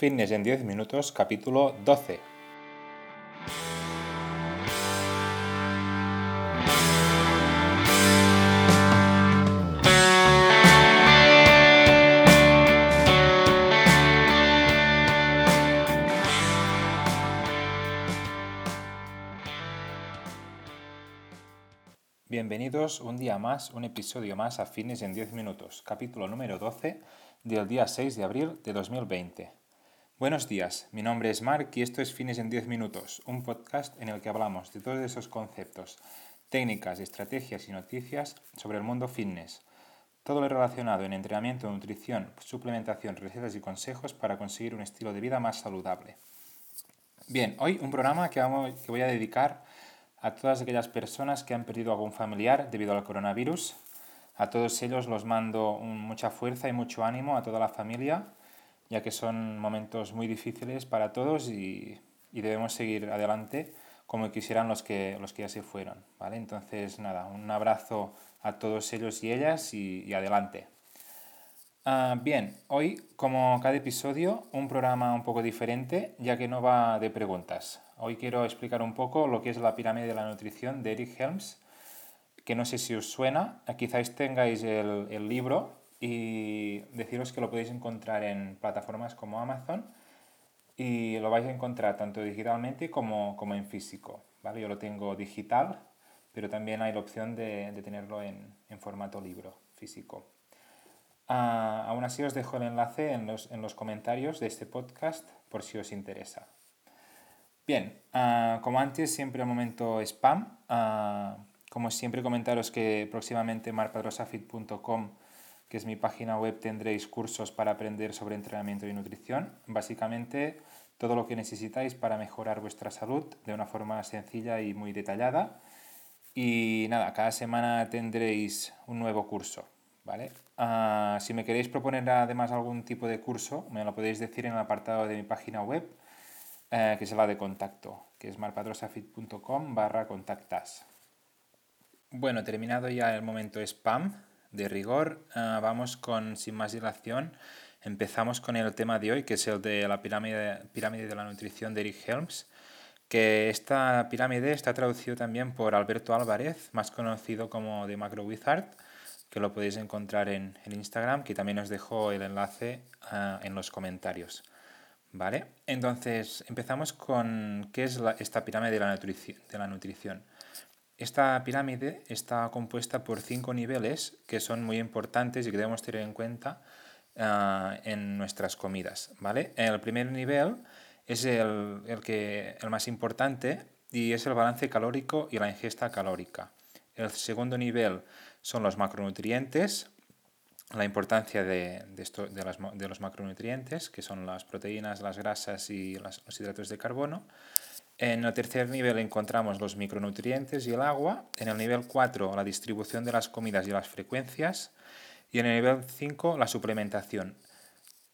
Fitness en 10 minutos, capítulo 12. Bienvenidos un día más, un episodio más a Fitness en 10 minutos, capítulo número 12 del día 6 de abril de 2020. Buenos días, mi nombre es Mark y esto es Fines en 10 Minutos, un podcast en el que hablamos de todos esos conceptos, técnicas, estrategias y noticias sobre el mundo fitness. Todo lo relacionado en entrenamiento, nutrición, suplementación, recetas y consejos para conseguir un estilo de vida más saludable. Bien, hoy un programa que, voy a dedicar a todas aquellas personas que han perdido algún familiar debido al coronavirus. A todos ellos los mando mucha fuerza y mucho ánimo a toda la familia ya que son momentos muy difíciles para todos y, debemos seguir adelante como quisieran los que, los que ya se fueron. ¿vale? Entonces, nada, un abrazo a todos ellos y ellas y, adelante. Ah, bien, hoy, como cada episodio, un programa un poco diferente, ya que no va de preguntas. Hoy quiero explicar un poco lo que es la pirámide de la nutrición de Eric Helms, que no sé si os suena, quizás tengáis el, el libro, y deciros que lo podéis encontrar en plataformas como Amazon y lo vais a encontrar tanto digitalmente como, como en físico. ¿vale? Yo lo tengo digital, pero también hay la opción de, de tenerlo en, en, formato libro físico. Ah, aún así os dejo el enlace en los, en los, comentarios de este podcast por si os interesa. Bien, ah, como antes, siempre al momento spam. Ah, como siempre, comentaros que próximamente marpadrosafit.com que es mi página web, tendréis cursos para aprender sobre entrenamiento y nutrición. Básicamente, todo lo que necesitáis para mejorar vuestra salud de una forma sencilla y muy detallada. Y nada, cada semana tendréis un nuevo curso. ¿vale? Ah, si me queréis proponer además algún tipo de curso, me lo podéis decir en el apartado de mi página web, eh, que es la de contacto, que es marpadrosafit.com barra contactas. Bueno, terminado ya el momento spam, de rigor, ah, vamos con, sin más dilación, empezamos con el tema de hoy, que es el de la pirámide, pirámide de la nutrición de Eric Helms, que esta pirámide está traducido también por Alberto Álvarez, más conocido como The Macro Wizard, que lo podéis encontrar en, en Instagram, que también os dejo el enlace ah, en los comentarios. ¿Vale? Entonces, empezamos con qué es esta pirámide de la. De la nutrición. Esta pirámide está compuesta por cinco niveles que son muy importantes y que debemos tener en cuenta ah, en nuestras comidas. ¿vale? El primer nivel es el, el, que, el más importante y es el balance calórico y la ingesta calórica. El segundo nivel son los macronutrientes, la importancia de, de, esto, de, las, de, los macronutrientes, que son las proteínas, las grasas y los hidratos de carbono. En el tercer nivel encontramos los micronutrientes y el agua. En el nivel 4 la distribución de las comidas y las frecuencias. Y en el nivel 5 la suplementación.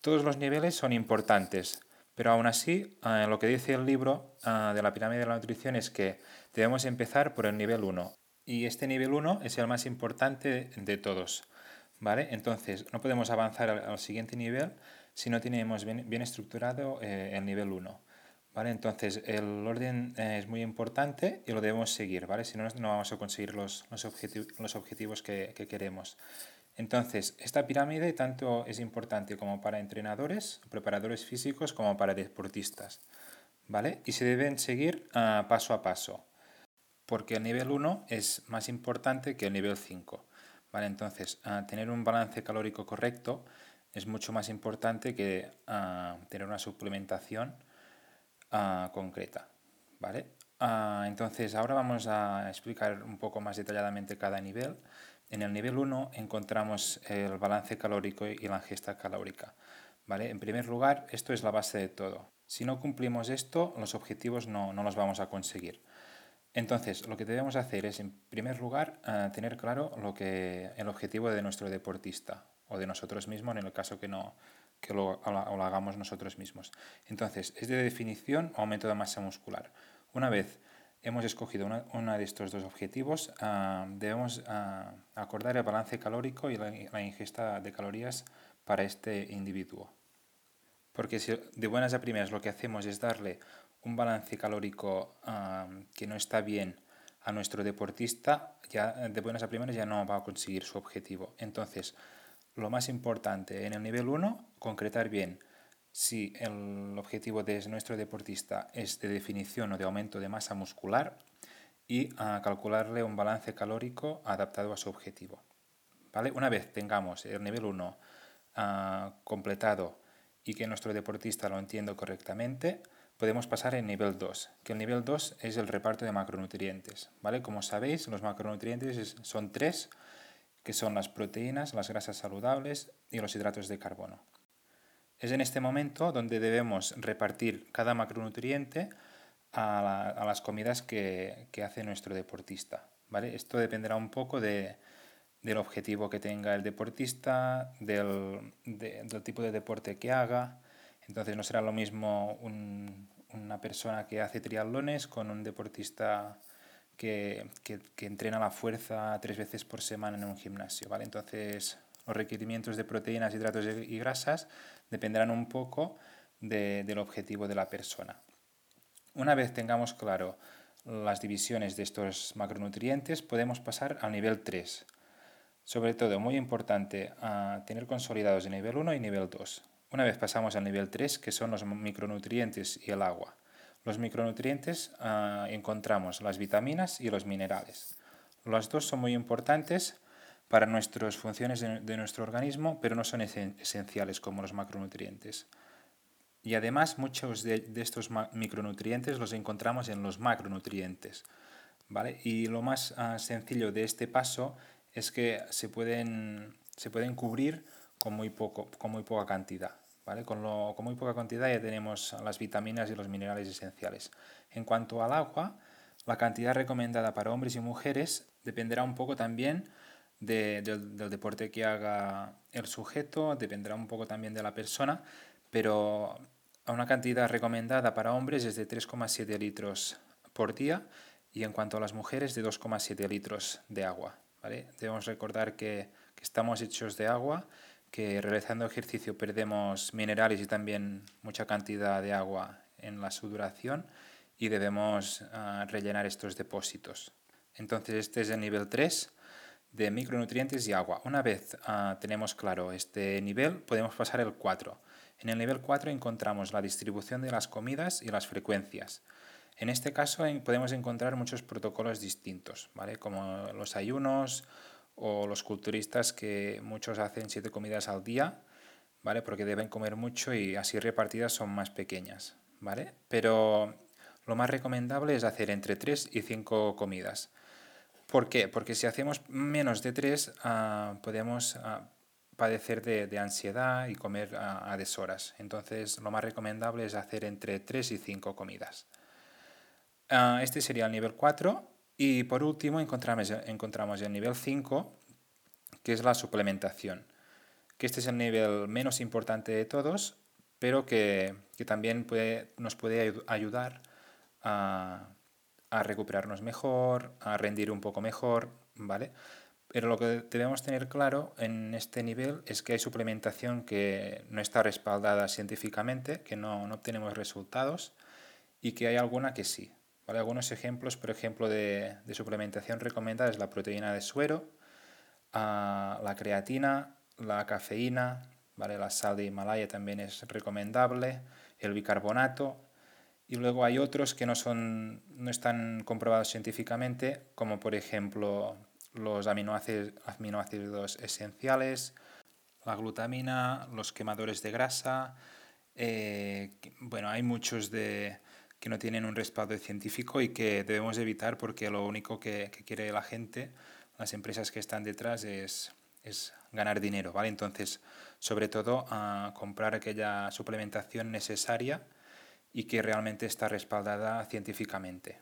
Todos los niveles son importantes, pero aún así eh, lo que dice el libro eh, de la pirámide de la nutrición es que debemos empezar por el nivel 1. Y este nivel 1 es el más importante de todos. ¿vale? Entonces no podemos avanzar al, siguiente nivel si no tenemos bien, estructurado eh, el nivel 1. ¿Vale? Entonces, el orden eh, es muy importante y lo debemos seguir, ¿vale? Si no, no vamos a conseguir los, los, los objetivos que, que, queremos. Entonces, esta pirámide tanto es importante como para entrenadores, preparadores físicos, como para deportistas, ¿vale? Y se deben seguir uh, paso a paso, porque el nivel 1 es más importante que el nivel 5, ¿vale? Entonces, uh, tener un balance calórico correcto es mucho más importante que uh, tener una suplementación uh, concreta. ¿vale? Uh, entonces ahora vamos a explicar un poco más detalladamente cada nivel. En el nivel 1 encontramos el balance calórico y la ingesta calórica. ¿vale? En primer lugar, esto es la base de todo. Si no cumplimos esto, los objetivos no, no los vamos a conseguir. Entonces, lo que debemos hacer es, en primer lugar, uh, tener claro lo que, el objetivo de nuestro deportista o de nosotros mismos en el caso que no, que lo, hagamos nosotros mismos. Entonces, es de definición o aumento de masa muscular. Una vez hemos escogido uno de estos dos objetivos, uh, debemos uh, acordar el balance calórico y la, la, ingesta de calorías para este individuo. porque si de buenas a primeras lo que hacemos es darle un balance calórico que no está bien a nuestro deportista, ya de buenas a primeras ya no va a conseguir su objetivo. Entonces, lo más importante en el nivel 1, concretar bien si el objetivo de nuestro deportista es de definición o de aumento de masa muscular y calcularle un balance calórico adaptado a su objetivo. ¿Vale? Una vez tengamos el nivel 1 ah, completado y que nuestro deportista lo entienda correctamente, podemos pasar al nivel 2, que el nivel 2 es el reparto de macronutrientes. ¿vale? Como sabéis, los macronutrientes son tres, que son las proteínas, las grasas saludables y los hidratos de carbono. Es en este momento donde debemos repartir cada macronutriente a, las comidas que, hace nuestro deportista. ¿vale? Esto dependerá un poco del objetivo que tenga el deportista, del, tipo de deporte que haga, entonces no será lo mismo una persona que hace triatlones con un deportista que, entrena la fuerza tres veces por semana en un gimnasio. ¿vale? Entonces los requerimientos de proteínas, hidratos y grasas dependerán un poco del objetivo de la persona. Una vez tengamos claro las divisiones de estos macronutrientes, podemos pasar al nivel 3. Sobre todo, muy importante, tener consolidados el nivel 1 y nivel 2. Una vez pasamos al nivel 3, que son los micronutrientes y el agua. Los micronutrientes ah, encontramos las vitaminas y los minerales. Los dos son muy importantes para nuestras funciones de, nuestro organismo, pero no son esenciales como los macronutrientes. Y además muchos de, estos micronutrientes los encontramos en los macronutrientes. ¿vale? Y lo más ah, sencillo de este paso es que se pueden, se pueden cubrir con muy, poco, con muy poca cantidad. ¿Vale? Con, lo, con muy poca cantidad ya tenemos las vitaminas y los minerales esenciales. En cuanto al agua, la cantidad recomendada para hombres y mujeres dependerá un poco también del, del, deporte que haga el sujeto, dependerá un poco también de la persona, pero una cantidad recomendada para hombres es de 3,7 litros por día y en cuanto a las mujeres de 2,7 litros de agua. ¿vale? Debemos recordar que estamos hechos de agua que realizando ejercicio perdemos minerales y también mucha cantidad de agua en la sudoración y debemos ah, rellenar estos depósitos. Entonces este es el nivel 3 de micronutrientes y agua. Una vez ah, tenemos claro este nivel, podemos pasar al 4. En el nivel 4 encontramos la distribución de las comidas y las frecuencias. En este caso podemos encontrar muchos protocolos distintos, ¿vale? como los ayunos, o los culturistas que muchos hacen siete comidas al día, ¿vale? Porque deben comer mucho y así repartidas son más pequeñas, ¿vale? Pero lo más recomendable es hacer entre tres y cinco comidas. ¿Por qué? Porque si hacemos menos de tres, ah, podemos ah, padecer de, ansiedad y comer a deshoras. Entonces, lo más recomendable es hacer entre tres y cinco comidas. Este sería el nivel 4 y por último encontramos, encontramos el nivel 5, que es la suplementación, que este es el nivel menos importante de todos, pero que, también puede, nos puede ayudar a, recuperarnos mejor, a rendir un poco mejor, ¿vale? Pero lo que debemos tener claro en este nivel es que hay suplementación que no está respaldada científicamente, que no, no obtenemos resultados y que hay alguna que sí. Algunos ejemplos, por ejemplo, de, suplementación recomendada es la proteína de suero, ah, la creatina, la cafeína, ¿vale? la sal de Himalaya también es recomendable, el bicarbonato, y luego hay otros que no, son, no están comprobados científicamente, como por ejemplo los aminoácidos, aminoácidos esenciales, la glutamina, los quemadores de grasa. Eh, bueno, hay muchos de, que no tienen un respaldo científico y que debemos evitar porque lo único que, quiere la gente, las empresas que están detrás, es, es ganar dinero, ¿vale? Entonces, sobre todo, a comprar aquella suplementación necesaria y que realmente está respaldada científicamente.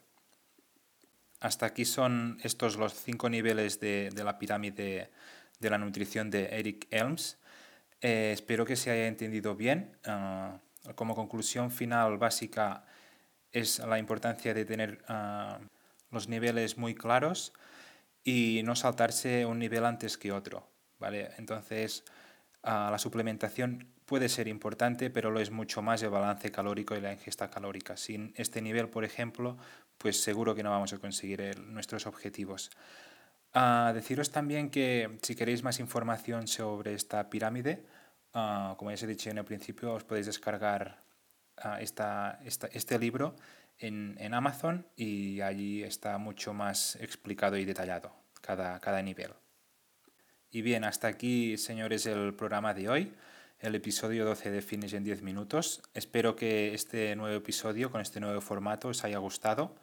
Hasta aquí son estos los cinco niveles de, la pirámide de la nutrición de Eric Elms. Eh, espero que se haya entendido bien. Ah, como conclusión final básica, es la importancia de tener ah, los niveles muy claros y no saltarse un nivel antes que otro. ¿vale? Entonces, ah, la suplementación puede ser importante, pero lo es mucho más el balance calórico y la ingesta calórica. Sin este nivel, por ejemplo, pues seguro que no vamos a conseguir nuestros objetivos. Ah, deciros también que si queréis más información sobre esta pirámide, ah, como ya os he dicho en el principio, os podéis descargar ah, este libro en, en, Amazon y allí está mucho más explicado y detallado cada, cada nivel. Y bien, hasta aquí, señores, el programa de hoy el episodio 12 de Finish en 10 minutos. Espero que este nuevo episodio con este nuevo formato os haya gustado,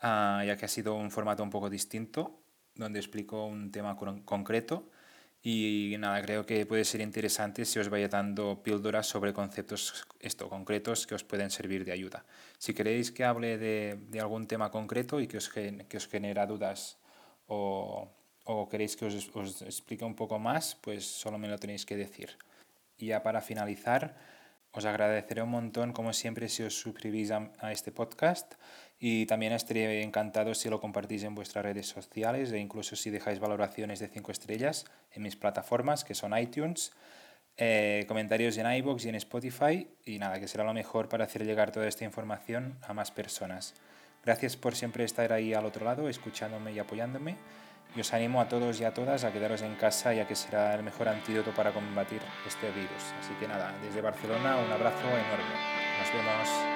ah, ya que ha sido un formato un poco distinto, donde explico un tema concreto. Y nada, creo que puede ser interesante si os vaya dando píldoras sobre conceptos esto, concretos que os pueden servir de ayuda. Si queréis que hable de, algún tema concreto y que os, que os genera dudas o, o queréis que os, os explique un poco más, pues solo me lo tenéis que decir. Y ya para finalizar, os agradeceré un montón, como siempre, si os suscribís a, este podcast y también estaría encantado si lo compartís en vuestras redes sociales e incluso si dejáis valoraciones de 5 estrellas en mis plataformas, que son iTunes, eh, comentarios en iBox y en Spotify y nada, que será lo mejor para hacer llegar toda esta información a más personas. Gracias por siempre estar ahí al otro lado, escuchándome y apoyándome. Y os animo a todos y a todas a quedaros en casa ya que será el mejor antídoto para combatir este virus. Así que nada, desde Barcelona un abrazo enorme. Nos vemos.